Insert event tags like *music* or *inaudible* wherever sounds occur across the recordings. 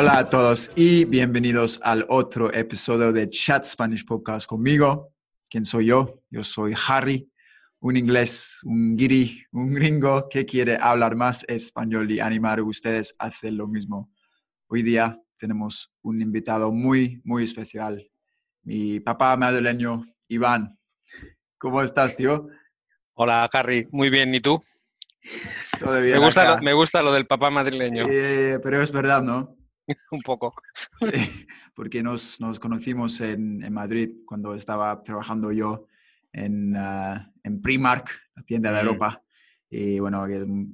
Hola a todos y bienvenidos al otro episodio de Chat Spanish Podcast conmigo. ¿Quién soy yo? Yo soy Harry, un inglés, un guiri, un gringo que quiere hablar más español y animar a ustedes a hacer lo mismo. Hoy día tenemos un invitado muy, muy especial. Mi papá madrileño, Iván. ¿Cómo estás, tío? Hola, Harry. Muy bien. ¿Y tú? Todo bien. Me gusta, acá. lo, me gusta lo del papá madrileño. Eh, pero es verdad, ¿no? *laughs* Un poco. porque nos, nos conocimos en, en, Madrid cuando estaba trabajando yo en, uh, en Primark, la tienda de Mm. Europa. Y bueno,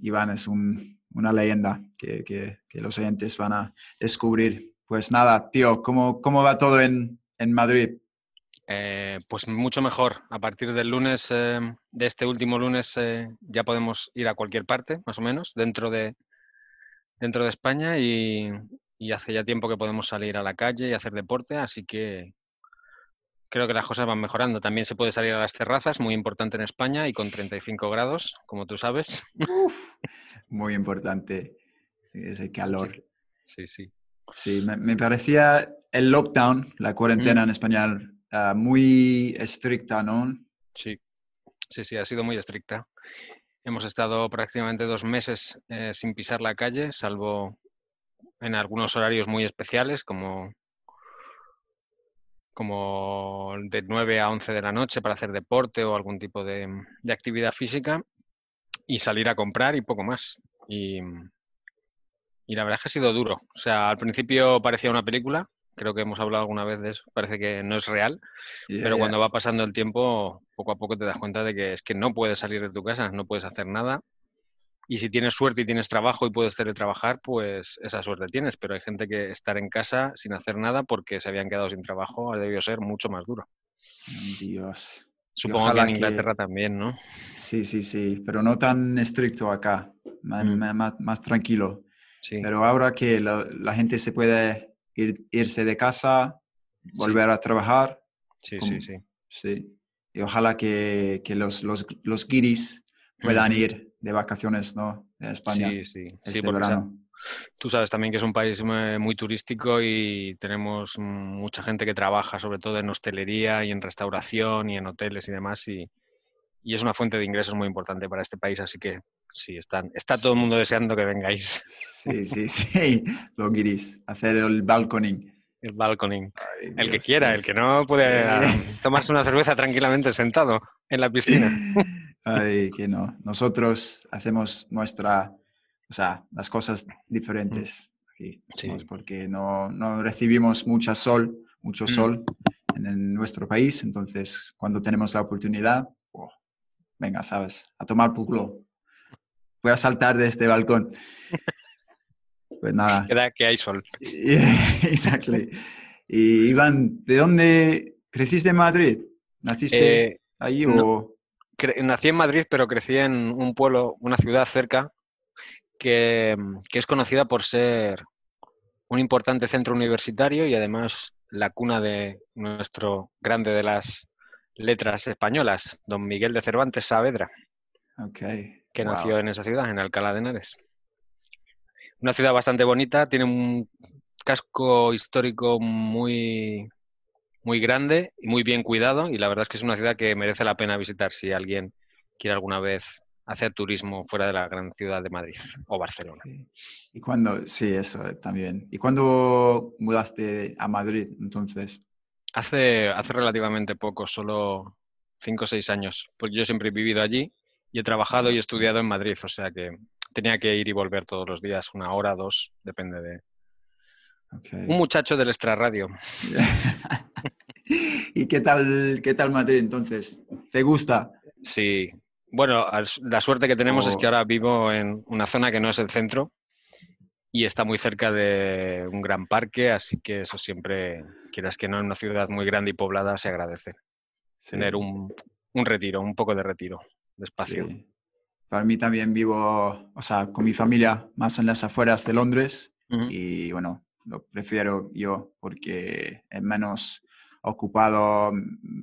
Iván es un, una leyenda que, que, que, los oyentes van a descubrir. Pues nada, tío, ¿cómo, cómo va todo en, en Madrid? Eh, pues mucho mejor. A partir del lunes, eh, de este último lunes, eh, ya podemos ir a cualquier parte, más o menos, dentro de, dentro de España y, y hace ya tiempo que podemos salir a la calle y hacer deporte, así que creo que las cosas van mejorando. También se puede salir a las terrazas, muy importante en España y con 35 grados, como tú sabes. Uf, *laughs* muy importante ese calor. Sí, sí. Sí, me, me parecía el lockdown, la cuarentena Mm. en español, uh, muy estricta, ¿no? Sí, sí, sí, ha sido muy estricta. Hemos estado prácticamente dos meses eh, sin pisar la calle, salvo en algunos horarios muy especiales, como, como de 9 a 11 de la noche para hacer deporte o algún tipo de, de actividad física, y salir a comprar y poco más. Y, y la verdad es que ha sido duro. O sea, al principio parecía una película, creo que hemos hablado alguna vez de eso, parece que no es real, Yeah, pero yeah. cuando va pasando el tiempo, poco a poco te das cuenta de que es que no puedes salir de tu casa, no puedes hacer nada. Y si tienes suerte y tienes trabajo y puedes teletrabajar, pues esa suerte tienes. Pero hay gente que estar en casa sin hacer nada porque se habían quedado sin trabajo ha debido ser mucho más duro. Dios. Supongo que en que- Inglaterra también, ¿no? Sí, sí, sí, pero no tan estricto acá, más, Mm. más- tranquilo. Sí, Pero ahora que la, la gente se puede ir, irse de casa, volver a trabajar, sí, sí, sí. sí. Y ojalá que, que los, los, los guiris puedan ir de vacaciones, ¿no? De España Sí, sí, sí, este porque verano. Tú sabes también que es un país muy turístico y tenemos mucha gente que trabaja sobre todo en hostelería y en restauración y en hoteles y demás y, y es una fuente de ingresos muy importante para este país, así que sí, están, está todo el mundo deseando que vengáis. Sí, sí, *laughs* sí, los guiris, hacer el balconing. El balconing. Ay, El que quiera, Dios. el que no puede Eh. ah, tomarse una cerveza tranquilamente sentado en la piscina. *laughs* Ay, que no. Nosotros hacemos nuestra, o sea, las cosas diferentes aquí. Sí. ¿no? porque no, no recibimos mucha sol, mucho Mm. sol en, en nuestro país, entonces cuando tenemos la oportunidad, oh, venga, sabes, a tomar por culo. Voy a saltar de este balcón. Pues nada, Queda que hay sol. *laughs* exactly. Y Iván, ¿de dónde creciste en Madrid? ¿Naciste Eh, allí no. o...? Nací en Madrid, pero crecí en un pueblo, una ciudad cerca, que, que es conocida por ser un importante centro universitario y además la cuna de nuestro grande de las letras españolas, don Miguel de Cervantes Saavedra, que wow. nació en esa ciudad, en Alcalá de Henares. Una ciudad bastante bonita, tiene un casco histórico muy, muy grande y muy bien cuidado y la verdad es que es una ciudad que merece la pena visitar si alguien quiere alguna vez hacer turismo fuera de la gran ciudad de Madrid o Barcelona. ¿Y cuándo? Sí, eso eh, también. ¿Y cuándo mudaste a Madrid entonces? Hace, hace relativamente poco, solo cinco o seis años, porque yo siempre he vivido allí y he trabajado y estudiado en Madrid, o sea que tenía que ir y volver todos los días, una hora, dos, depende de... Un muchacho del extrarradio. *laughs* ¿Y qué tal, qué tal Madrid entonces? ¿Te gusta? Sí. Bueno, la suerte que tenemos es que Oh. ahora vivo en una zona que no es el centro y está muy cerca de un gran parque, así que eso siempre, quieras que no, en una ciudad muy grande y poblada se agradece. Tener un, un, retiro, un poco de retiro, de espacio. Para mí también vivo, o sea, con mi familia más en las afueras de Londres y bueno, lo prefiero yo porque es menos ocupado,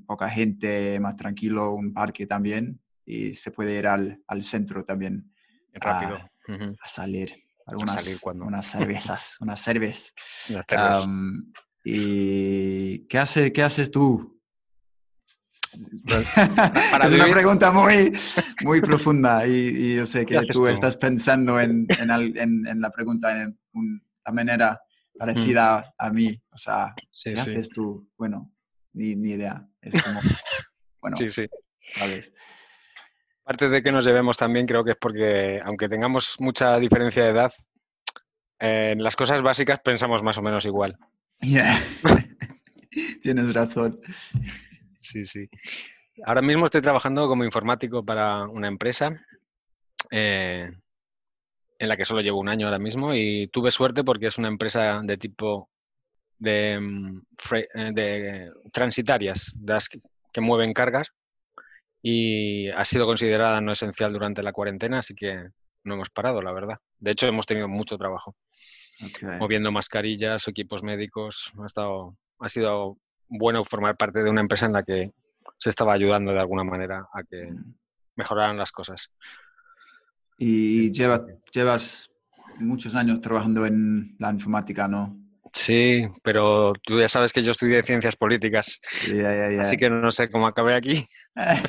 poca gente, más tranquilo, un parque también y se puede ir al, al centro también. Rápido. A, salir algunas cuando... unas cervezas, *laughs* unas cervezas. ¿Y qué, hace, qué haces tú? *laughs* es una pregunta muy, *laughs* muy profunda y, yo sé que tú, estás pensando en, en, en, la pregunta en una manera parecida a mí. O sea, ¿qué haces tú? Bueno, ni, ni idea. Es como, bueno, sí, sí. ¿sabes? Parte de que nos llevemos también creo que es porque, aunque tengamos mucha diferencia de edad, en las cosas básicas pensamos más o menos igual. *laughs* Tienes razón. Sí, sí. Ahora mismo estoy trabajando como informático para una empresa eh, en la que solo llevo un año ahora mismo y tuve suerte porque es una empresa de tipo de, mm, eh, de transitarias, que mueven cargas y ha sido considerada no esencial durante la cuarentena, así que no hemos parado, la verdad. De hecho, hemos tenido mucho trabajo. Moviendo mascarillas, equipos médicos. Ha, estado, ha sido bueno formar parte de una empresa en la que se estaba ayudando de alguna manera a que mm. mejoraran las cosas. Y llevas, llevas muchos años trabajando en la informática, ¿no? Sí, pero tú ya sabes que yo estudié ciencias políticas. Así que no sé cómo acabé aquí. Ah,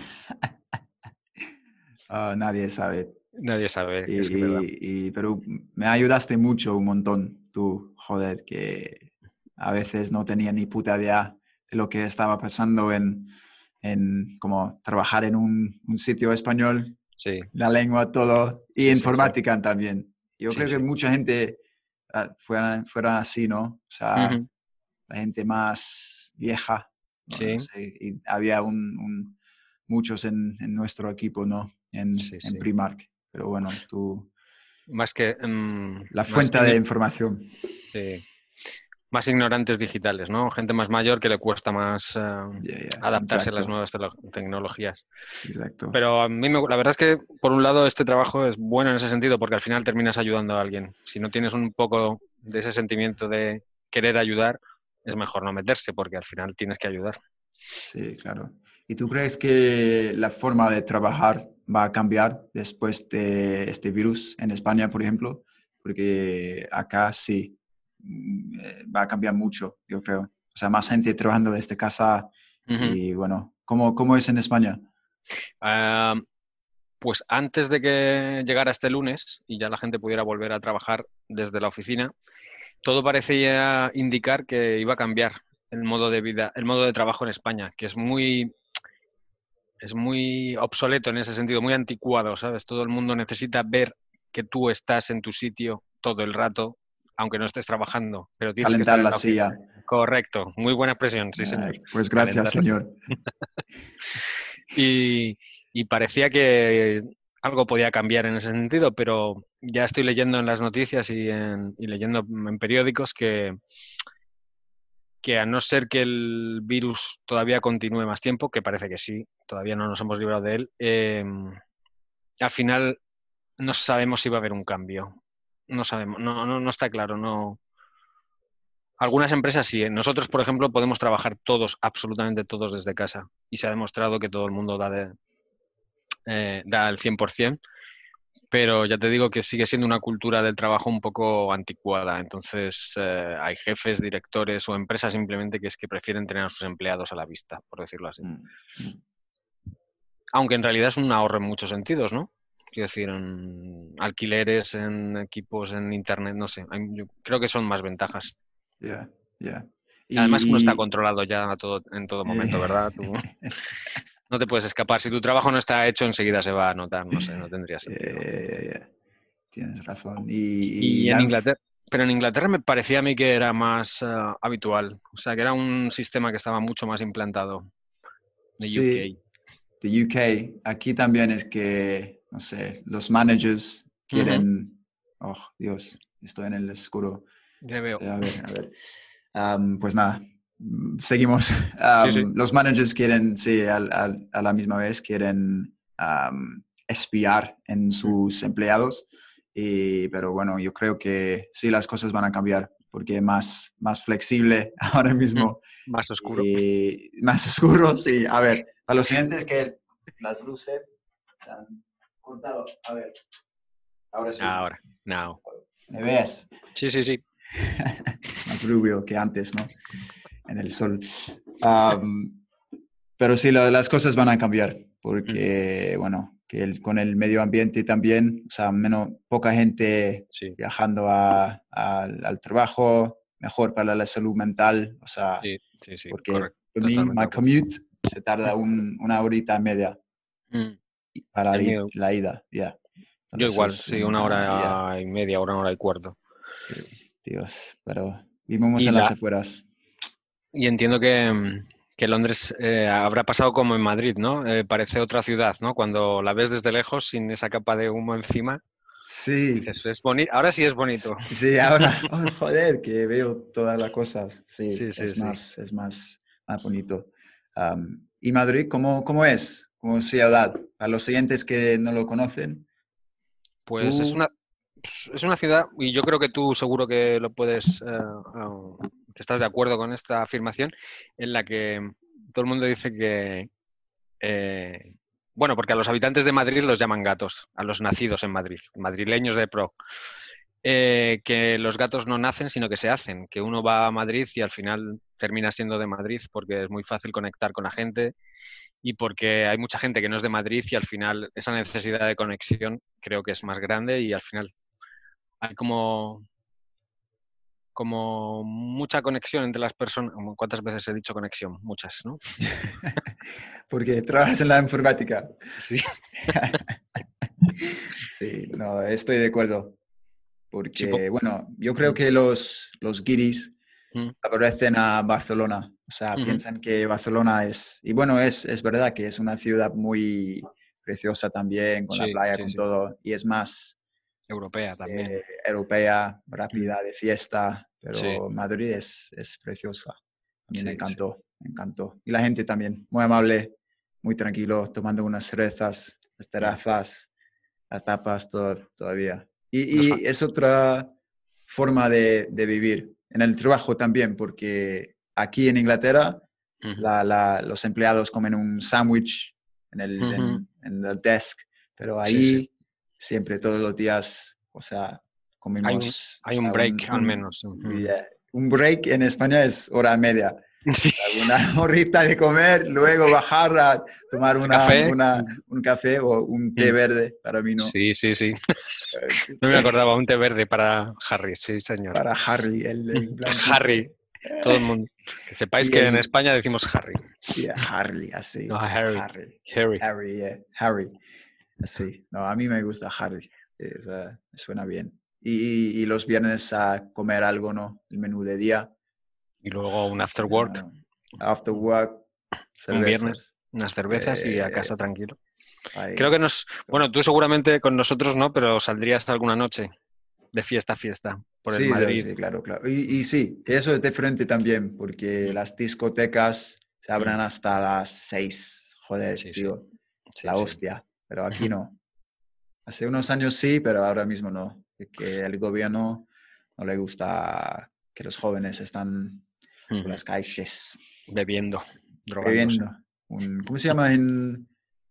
*laughs* *laughs* nadie sabe. Nadie sabe. Y, pero me ayudaste mucho, un montón, tú, joder, que a veces no tenía ni puta idea de lo que estaba pasando en, en como trabajar en un, un sitio español, sí. la lengua, todo, y informática también. Yo creo que mucha gente Ah, fueran, fueran así, ¿no? O sea, la gente más vieja. Sí. y había un, muchos en, en, nuestro equipo, ¿no? En, en Primark. Pero bueno, tú... Más que... Mm, la fuente de información. Sí más ignorantes digitales, ¿no? Gente más mayor que le cuesta más eh, adaptarse a las nuevas tecnologías. Exacto. Pero a mí la verdad es que, por un lado, este trabajo es bueno en ese sentido porque al final terminas ayudando a alguien. Si no tienes un poco de ese sentimiento de querer ayudar, es mejor no meterse porque al final tienes que ayudar. Sí, claro. ¿Y tú crees que la forma de trabajar va a cambiar después de este virus en España, por ejemplo? Porque acá sí, va a cambiar mucho, yo creo. O sea, más gente trabajando desde casa y bueno, ¿cómo, ¿cómo, es en España? Pues antes de que llegara este lunes y ya la gente pudiera volver a trabajar desde la oficina, todo parecía indicar que iba a cambiar el modo de vida, el modo de trabajo en España, que es muy es muy obsoleto en ese sentido, muy anticuado, ¿sabes? Todo el mundo necesita ver que tú estás en tu sitio todo el rato aunque no estés trabajando. Pero tienes Calentar la, silla. Correcto, muy buena expresión, sí, señor. pues gracias, señor. *laughs* y, parecía que algo podía cambiar en ese sentido, pero ya estoy leyendo en las noticias y, leyendo en periódicos que, que a no ser que el virus todavía continúe más tiempo, que parece que sí, todavía no nos hemos librado de él, eh, al final no sabemos si va a haber un cambio no sabemos, no, no, no está claro, no. Algunas empresas sí. ¿eh? Nosotros, por ejemplo, podemos trabajar todos, absolutamente todos desde casa. Y se ha demostrado que todo el mundo da, de, eh, da el 100%. Pero ya te digo que sigue siendo una cultura del trabajo un poco anticuada. Entonces, eh, hay jefes, directores o empresas simplemente que es que prefieren tener a sus empleados a la vista, por decirlo así. Mm, mm. Aunque en realidad es un ahorro en muchos sentidos, ¿no? Quiero decir, en alquileres, en equipos, en internet, no sé. Yo creo que son más ventajas. Ya, ya. Además, uno está controlado ya todo, en todo momento, ¿verdad? *laughs* *laughs* no te puedes escapar. Si tu trabajo no está hecho, enseguida se va a notar. No sé, no tendría *laughs* sentido. Tienes razón. Y, en Inglaterra. Pero en Inglaterra me parecía a mí que era más eh, habitual. O sea, que era un sistema que estaba mucho más implantado. De sí, UK. De UK. Aquí también es que no sé, los managers quieren, oh Dios, estoy en el oscuro. Ya veo. A ver, a ver. Am, pues nada, mm, seguimos. *laughs* Am, Sí, sí. Los managers quieren, sí, al- al- a la misma vez quieren am, espiar en sus empleados, y, pero bueno, yo creo que sí, las cosas van a cambiar porque es más, más flexible *laughs* ahora mismo Más oscuro. y más *laughs* oscuro. Sí, a ver, a los siguientes que las luces han cortado. A ver, ahora sí. Ahora, now. ¿Me ves? Sí, sí, sí. *laughs* más rubio que antes, ¿no? En el sol. Am, pero sí, la- las cosas van a cambiar porque, bueno, que el- con el medio ambiente también, o sea, menos, poca gente Sí, viajando a- al- al trabajo, mejor para la salud mental, o sea, sí, sí, sí. porque correcto. para mí, acuerdo. commute se tarda un- una horita y media Mm, para la, ida, ya. Yo igual, sí, una hora y media, una hora y cuarto. sí, Dios, pero vivimos Y en las la- afueras. Y entiendo que, mm, que Londres eh, habrá pasado como en Madrid, ¿no? Eh, parece otra ciudad, ¿no? Cuando la ves desde lejos sin esa capa de humo encima, Sí, dices, es bonito. Ahora sí es bonito. Sí, ahora, *laughs* oh, joder, que veo todas las cosas. Sí, Sí, sí, es, sí. Más, es más, más bonito. ¿Y Madrid cómo, cómo es como ciudad? A los oyentes que no lo conocen. Pues es una, es una ciudad, y yo creo que tú seguro que lo puedes, eh, que estás de acuerdo con esta afirmación, en la que todo el mundo dice que, eh, bueno, porque a los habitantes de Madrid los llaman gatos, a los nacidos en Madrid, madrileños de pro, eh, que los gatos no nacen, sino que se hacen, que uno va a Madrid y al final termina siendo de Madrid porque es muy fácil conectar con la gente y porque hay mucha gente que no es de Madrid y al final esa necesidad de conexión creo que es más grande y al final hay como como mucha conexión entre las personas. ¿Cuántas veces he dicho conexión? Muchas, ¿no? *laughs* Porque trabajas en la informática. Sí. *laughs* Sí, no, estoy de acuerdo. Porque, po- bueno, yo creo que los, los guiris Mm. aparecen a Barcelona. O sea, Ujú. piensan que Barcelona es... Y bueno, es, es verdad que es una ciudad muy preciosa también, con la playa, sí, con sí. todo. Y es más Europea también. eh, europea, rápida, de fiesta. Pero. Madrid es, es preciosa. A mí Sí, me encantó, me encantó. Y la gente también, muy amable, muy tranquilo, tomando unas cerezas, las terrazas, las tapas, todo, todavía. Y, y es otra forma de, de vivir. En el trabajo también, porque aquí en Inglaterra la- la- los empleados comen un sándwich en el, en- Ujú. en el desk, pero ahí sí. siempre, todos los días, o sea, comemos... Hay o un break al menos. Yeah, un break en España es hora media. *laughs* Sí. Una *laughs* horita de comer, luego bajar a tomar una, Café. una- un café o un té Mm. verde para mí, ¿no? sí, sí, sí. *laughs* No me acordaba, un té verde para Harry, sí, señor. Para Harry, el, el blanquito. Harry, todo el mundo. Que sepáis que en España decimos Harry. Yeah, Harry, así. No, Harry. Harry. Harry. Harry, yeah, Harry. Sí, no, a mí me gusta Harry. Es, eh, me suena bien. Y, y- los viernes a comer algo, ¿no? El menú de día. Y luego un after work, Ah, after work. Un viernes. cervezas. unas cervezas y a Eh, casa tranquilo. Ahí. Creo que nos. Bueno, tú seguramente con nosotros no, pero saldrías alguna noche de fiesta a fiesta por sí, el Madrid. Sí, claro, claro. Y, y sí, eso es diferente también, porque las discotecas se abren hasta las seis. Joder, Sí, tío, Sí, la hostia. Pero aquí *laughs* no. Hace unos años sí, pero ahora mismo no. Es que el gobierno no le gusta que los jóvenes están por las calles Bebiendo, drogándose. bebiendo. Un, ¿Cómo se llama en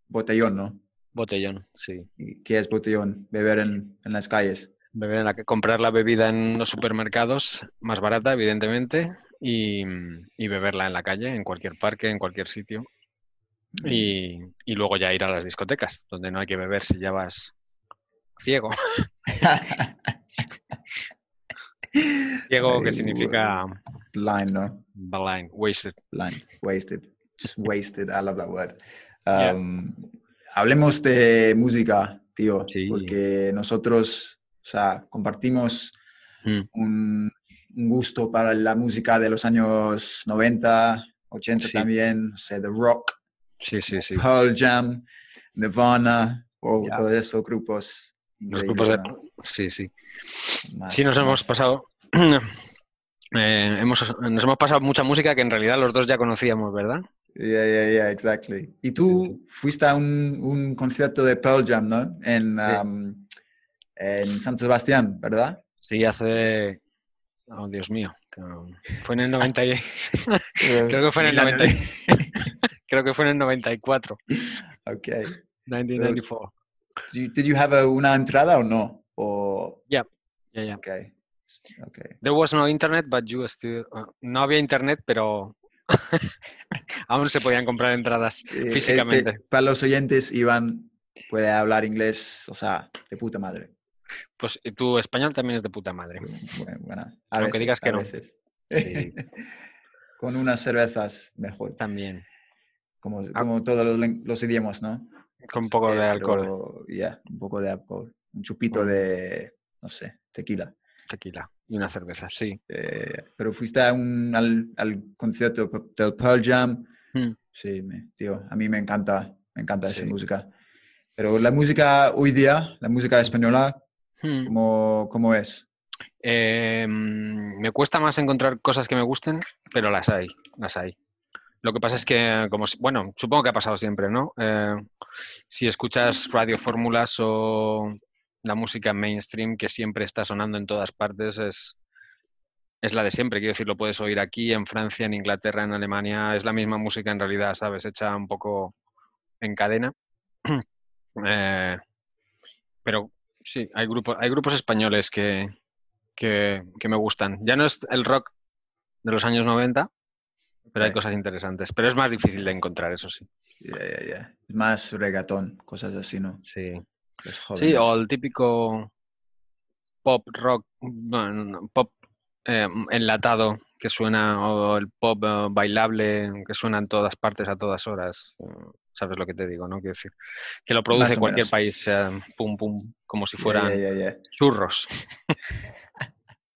botellón, no? Botellón, sí. ¿Y ¿Qué es botellón? Beber en, en las calles. Beber en la que comprar la bebida en los supermercados, más barata, evidentemente, y, y beberla en la calle, en cualquier parque, en cualquier sitio. Y, y luego ya ir a las discotecas, donde no hay que beber si ya vas ciego. *laughs* Ciego, que significa Blind, ¿no? blind, wasted. Blind, wasted. Just wasted, I love that word. Yeah. Um, Hablemos de música, tío, Sí. porque nosotros, o sea, compartimos Mm. un, un gusto para la música de los años 90, 80 Sí. también, o sea, The Rock, Sí, sí, sí. Pearl Jam, Nirvana, o Ya. todos esos grupos. Los grupos de... Sí, sí. Más- Sí, nos hemos pasado... *clears throat* eh, hemos, nos hemos pasado mucha música que en realidad los dos ya conocíamos, ¿verdad? Yeah, yeah, yeah, exactly. Y tú fuiste a un, un concierto de Pearl Jam, ¿no? En, um, en San Sebastián, ¿verdad? Sí, hace... Oh, Dios mío. Fue en el 90 y... *laughs* Creo que fue en el Mil años. 90. Creo que fue en el 94. Okay. 1994. Did you, did you have a- una entrada o no? O, Ya, ya. okay. Okay. There was no internet, but you still... uh, no había internet, pero *laughs* aún se podían comprar entradas Eh, eh, físicamente. te- para los oyentes, Iván puede hablar inglés, o sea, de puta madre. Pues y tu español también es de puta madre. Bueno, bueno, a Aunque veces, digas que a no. veces. Sí. *laughs* Con unas cervezas mejor, También. como, Ah. como todos los, idiomas, ¿no? Con un poco Eh, de alcohol, Ya, un poco de alcohol. Un chupito de, no sé, tequila. tequila y una cerveza, sí. Eh, pero fuiste a un, al, al concierto del Pearl Jam. Mm. Sí, me- tío, a mí me encanta, me encanta esa música. Pero la música hoy día, la música española, Hmm. ¿cómo, cómo es? Eh, mm, me cuesta más encontrar cosas que me gusten, pero las hay, las hay. Lo que pasa es que, como, bueno, supongo que ha pasado siempre, ¿no? Eh, si escuchas radiofórmulas o la música mainstream que siempre está sonando en todas partes, es, es la de siempre. Quiero decir, lo puedes oír aquí, en Francia, en Inglaterra, en Alemania. Es la misma música en realidad, ¿sabes? Hecha un poco en cadena. *clears throat* Eh, pero sí, hay grupos, hay grupos españoles que, que, que me gustan. Ya no es el rock de los años 90, pero hay Ok. cosas interesantes. Pero es más difícil de encontrar, eso sí. Ya, ya, ya. Más reggaetón, cosas así, ¿no? Sí, Los sí o el típico pop rock, bueno, pop eh, enlatado que suena, o el pop eh, bailable que suena en todas partes a todas horas. ¿Sabes lo que te digo, no? Quiero decir, que lo produce cualquier menos. país, eh, pum, pum, como si fueran churros. *laughs*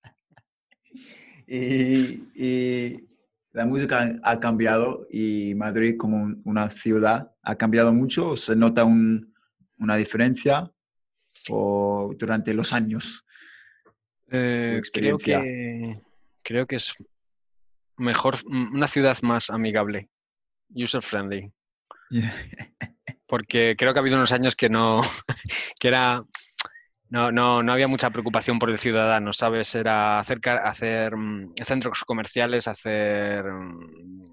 Y, y la música ha cambiado y Madrid como un- una ciudad ha cambiado mucho. ¿O ¿Se nota un- una diferencia o durante los años? Eh, creo experiencia? que creo que es mejor una ciudad más amigable, user friendly, *laughs* porque creo que ha habido unos años que no *laughs* que era no, no, no había mucha preocupación por el ciudadano, ¿sabes? Era hacer, hacer mm, centros comerciales, hacer mm,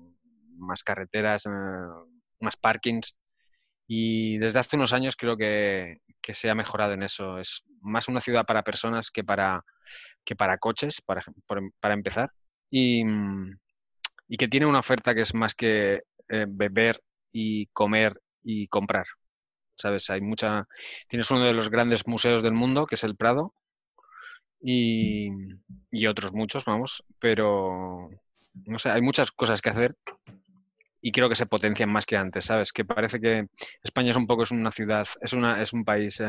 más carreteras, eh, más parkings. Y desde hace unos años creo que, que se ha mejorado en eso. Es más una ciudad para personas que para, que para coches, para, em- para empezar. Y, mm, y que tiene una oferta que es más que eh, beber y comer y comprar. ¿Sabes? Hay mucha. Tienes uno de los grandes museos del mundo, que es el Prado, y, y otros muchos, vamos, pero no sé, hay muchas cosas que hacer y creo que se potencian más que antes, ¿sabes? Que parece que España es un poco, es una ciudad, es, una, es un país eh,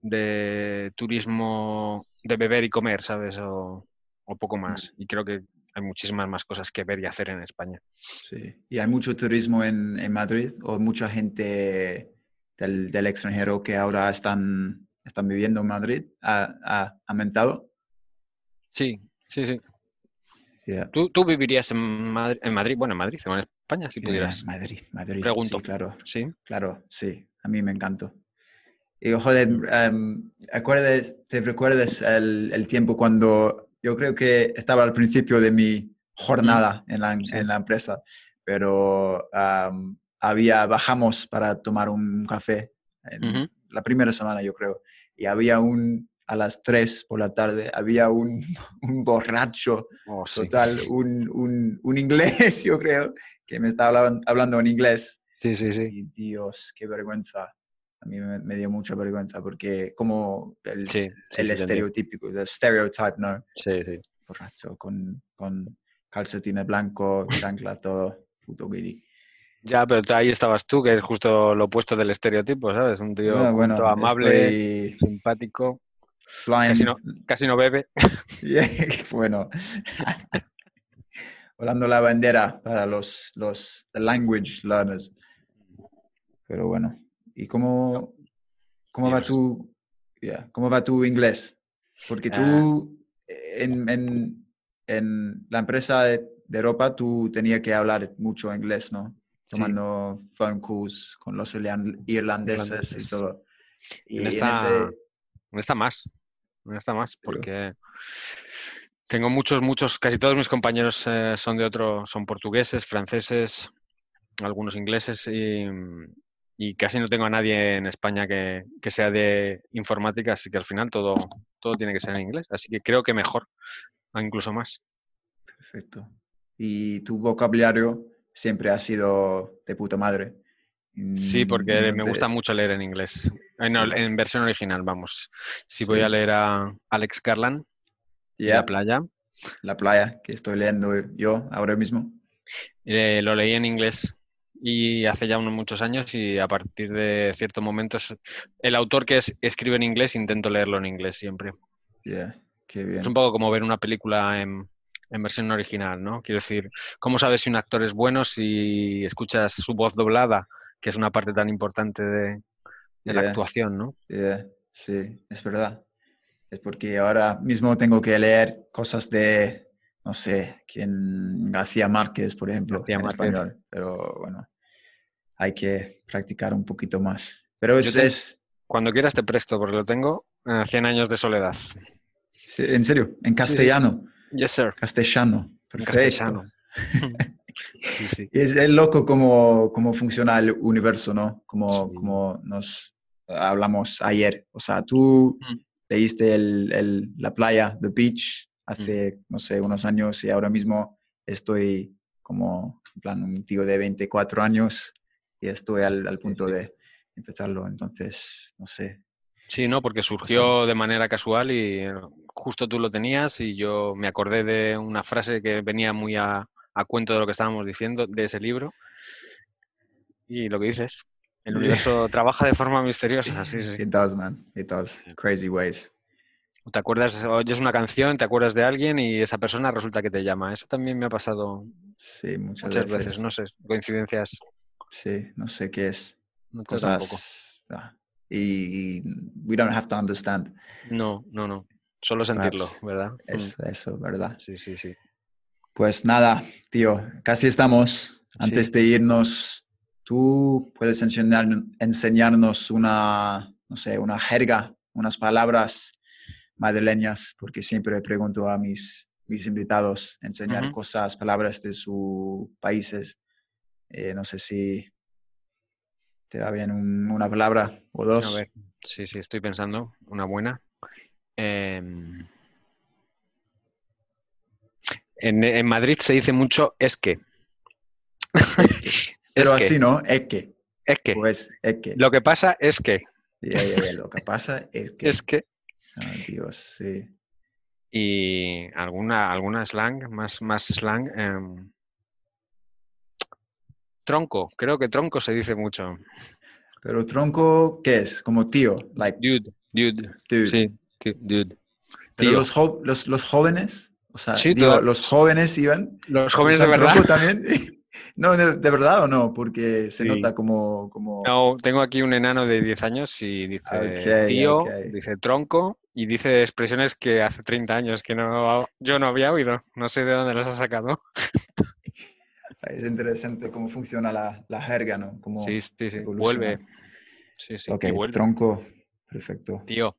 de turismo de beber y comer, ¿sabes? O, o poco más. Y creo que hay muchísimas más cosas que ver y hacer en España. Sí. ¿Y hay mucho turismo en, en Madrid o mucha gente del, del extranjero que ahora están, están viviendo en Madrid? ¿Ha, ha aumentado? Sí, sí, sí. Yeah. ¿Tú, tú vivirías en, Madrid, en Madrid? Bueno, en Madrid o en España, si Yeah, pudieras. Madrid, Madrid. Pregunto. Sí, claro. Sí. Claro, sí, a mí me encantó. Y joder, em, ¿acuerdas- ¿te recuerdas el, el tiempo cuando yo creo que estaba al principio de mi jornada en, la, en la empresa, pero am, había, bajamos para tomar un café en Ujú. la primera semana, yo creo, y había un, a las 3 por la tarde, había un, *laughs* un borracho Oh, sí. total, un, un, un inglés, *laughs* yo creo, que me estaba hablan- hablando en inglés. Sí, sí, sí. Y Dios, qué vergüenza. A mí me, me dio mucha vergüenza porque como el, Sí, sí, el sí, estereotípico, el stereotype, ¿no? Sí, sí. Borracho, con, con calcetines blancos, chancla, *laughs* todo, puto guiri. Ya, pero ahí estabas tú, que es justo lo opuesto del estereotipo, ¿sabes? Un tío Bueno, bueno, culto, amable, estoy simpático, flying. casi no, casi no bebe. *laughs* *laughs* bueno. Volando la bandera para los, los language learners. Pero bueno, ¿y cómo, cómo va tu, Yeah. ¿Cómo va tu inglés? Porque Ah. tú, en, en- en la empresa de, de ropa, tú tenías que hablar mucho inglés, ¿no? Sí. Tomando phone calls con los irlan- irlandeses Irlandeses. y todo. Y En en esta- este- No está más. No está más porque tengo muchos, muchos, casi todos mis compañeros eh, son de otro, son portugueses, franceses, algunos ingleses y, y casi no tengo a nadie en España que, que sea de informática, así que al final todo, todo tiene que ser en inglés. Así que creo que mejor, incluso más. Perfecto. Y tu vocabulario siempre ha sido de puta madre. Sí, porque me gusta mucho leer en inglés. En, versión original, vamos. Si voy a leer a Alex Garland, Yeah, La playa, la playa que estoy leyendo yo ahora mismo. Eh, lo leí en inglés y hace ya unos muchos años y a partir de ciertos momentos el autor que es- escribe en inglés intento leerlo en inglés siempre. Yeah, qué bien. Es un poco como ver una película en, en versión original, ¿no? Quiero decir, ¿cómo sabes si un actor es bueno si escuchas su voz doblada, que es una parte tan importante de, de la actuación, ¿no? Yeah, sí, es verdad. Es porque ahora mismo tengo que leer cosas de, no sé, quién, García Márquez, por ejemplo, García en Márquez. español. Pero bueno, hay que practicar un poquito más. Pero es, te- es- Cuando quieras te presto porque lo tengo. eh, 100 años de soledad. sí, en serio, en castellano, Yes, sir. castellano. Perfecto. castellano. *laughs* Sí, es, es loco cómo, cómo funciona el universo, ¿no? Como, como nos hablamos ayer. O sea, tú Mm. leíste el, el- la playa, The Beach, hace, no sé, unos años y ahora mismo estoy como, en plan, un tío de 24 años y estoy al, al punto sí. de empezarlo. Entonces, no sé. Sí, no, porque surgió de manera casual y eh, justo tú lo tenías y yo me acordé de una frase que venía muy a, a cuento de lo que estábamos diciendo de ese libro. Y lo que dices, el *laughs* universo trabaja de forma misteriosa. Sí, sí. It does, man. It does. Crazy ways. Te acuerdas, oyes una canción, te acuerdas de alguien y esa persona resulta que te llama. Eso también me ha pasado Sí, muchas, muchas veces. veces, no sé, coincidencias. Sí, no sé qué es. No yo tampoco. Cosas. ah, y, we don't have to understand. No, no, no. Solo sentirlo, Perhaps. ¿verdad? Mm, Es, eso, ¿verdad? Sí, sí, sí. Pues nada, tío, casi estamos. Antes Sí. de irnos, tú puedes enseñar- enseñarnos una, no sé, una jerga, unas palabras madrileñas, porque siempre pregunto a mis, mis invitados enseñar cosas, palabras de sus países. Eh, no sé si te va bien un- una palabra o A dos. ver, sí, sí, estoy pensando. Una buena. Em, en, en Madrid se dice mucho es que. *laughs* Pero es que, así, ¿no? Es que. es que. Pues es que. Lo que pasa es que. Lo que pasa es que. Es que. Ay, Dios, sí. Y alguna, alguna slang, más, más slang. em, tronco, creo que tronco se dice mucho. Pero tronco, ¿qué es? Como tío, like Dude, dude. dude. Sí, dude. Pero los, los, los jóvenes, o sea, Sí, digo, toda- los jóvenes iban. Los jóvenes de verdad. también. *laughs* no, de, de verdad o no, porque se Sí. nota como, como. No, tengo aquí un enano de 10 años y dice Ok, tío, dice tronco y dice expresiones que hace 30 años que no, yo no había oído. No sé de dónde las ha sacado. *laughs* Es interesante cómo funciona la, la jerga, ¿no? Como Sí, sí, sí. Vuelve. Sí, sí. Ok, vuelve. tronco, perfecto. Tío,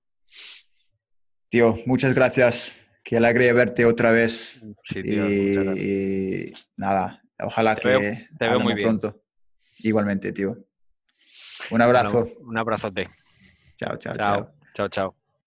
Tío, muchas gracias. Qué alegre verte otra vez. sí, tío. Y, y nada, ojalá Te que veo- te veo muy bien. pronto. Igualmente, tío. Un abrazo. Un abrazote. Chao, chao, Chao, chao. chao, chao.